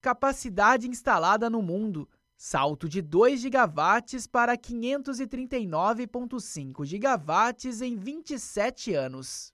Capacidade instalada no mundo: salto de 2 gigawatts para 539,5 gigawatts em 27 anos.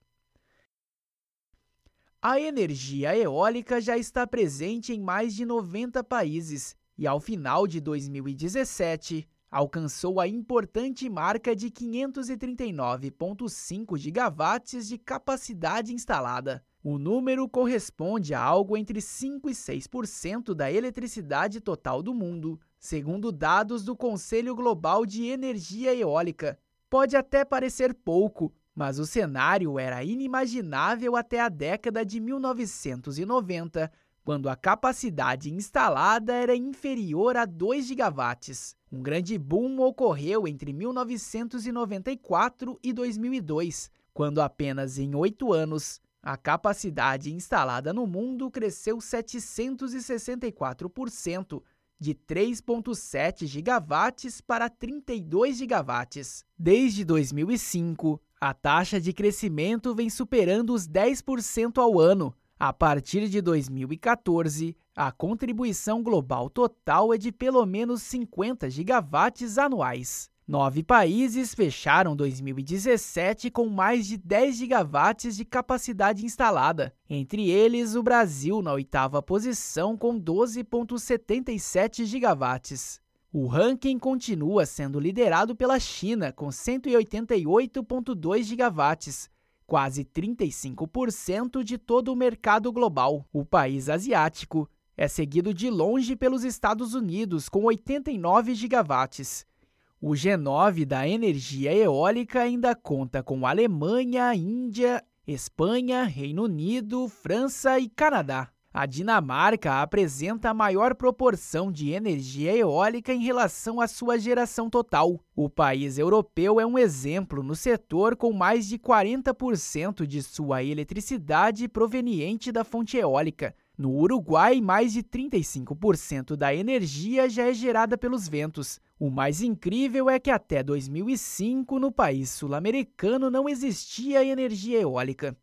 A energia eólica já está presente em mais de 90 países e, ao final de 2017, alcançou a importante marca de 539,5 gigawatts de capacidade instalada. O número corresponde a algo entre 5 e 6% da eletricidade total do mundo, segundo dados do Conselho Global de Energia Eólica. Pode até parecer pouco, mas o cenário era inimaginável até a década de 1990, quando a capacidade instalada era inferior a 2 gigawatts. Um grande boom ocorreu entre 1994 e 2002, quando apenas em oito anos a capacidade instalada no mundo cresceu 764%, de 3,7 gigawatts para 32 gigawatts. Desde 2005, a taxa de crescimento vem superando os 10% ao ano. A partir de 2014, a contribuição global total é de pelo menos 50 gigawatts anuais. Nove países fecharam 2017 com mais de 10 gigawatts de capacidade instalada, entre eles o Brasil na oitava posição com 12,77 gigawatts. O ranking continua sendo liderado pela China com 188,2 gigawatts, quase 35% de todo o mercado global. O país asiático é seguido de longe pelos Estados Unidos, com 89 gigawatts. O G9 da energia eólica ainda conta com Alemanha, Índia, Espanha, Reino Unido, França e Canadá. A Dinamarca apresenta a maior proporção de energia eólica em relação à sua geração total. O país europeu é um exemplo no setor com mais de 40% de sua eletricidade proveniente da fonte eólica. No Uruguai, mais de 35% da energia já é gerada pelos ventos. O mais incrível é que até 2005, no país sul-americano, não existia energia eólica.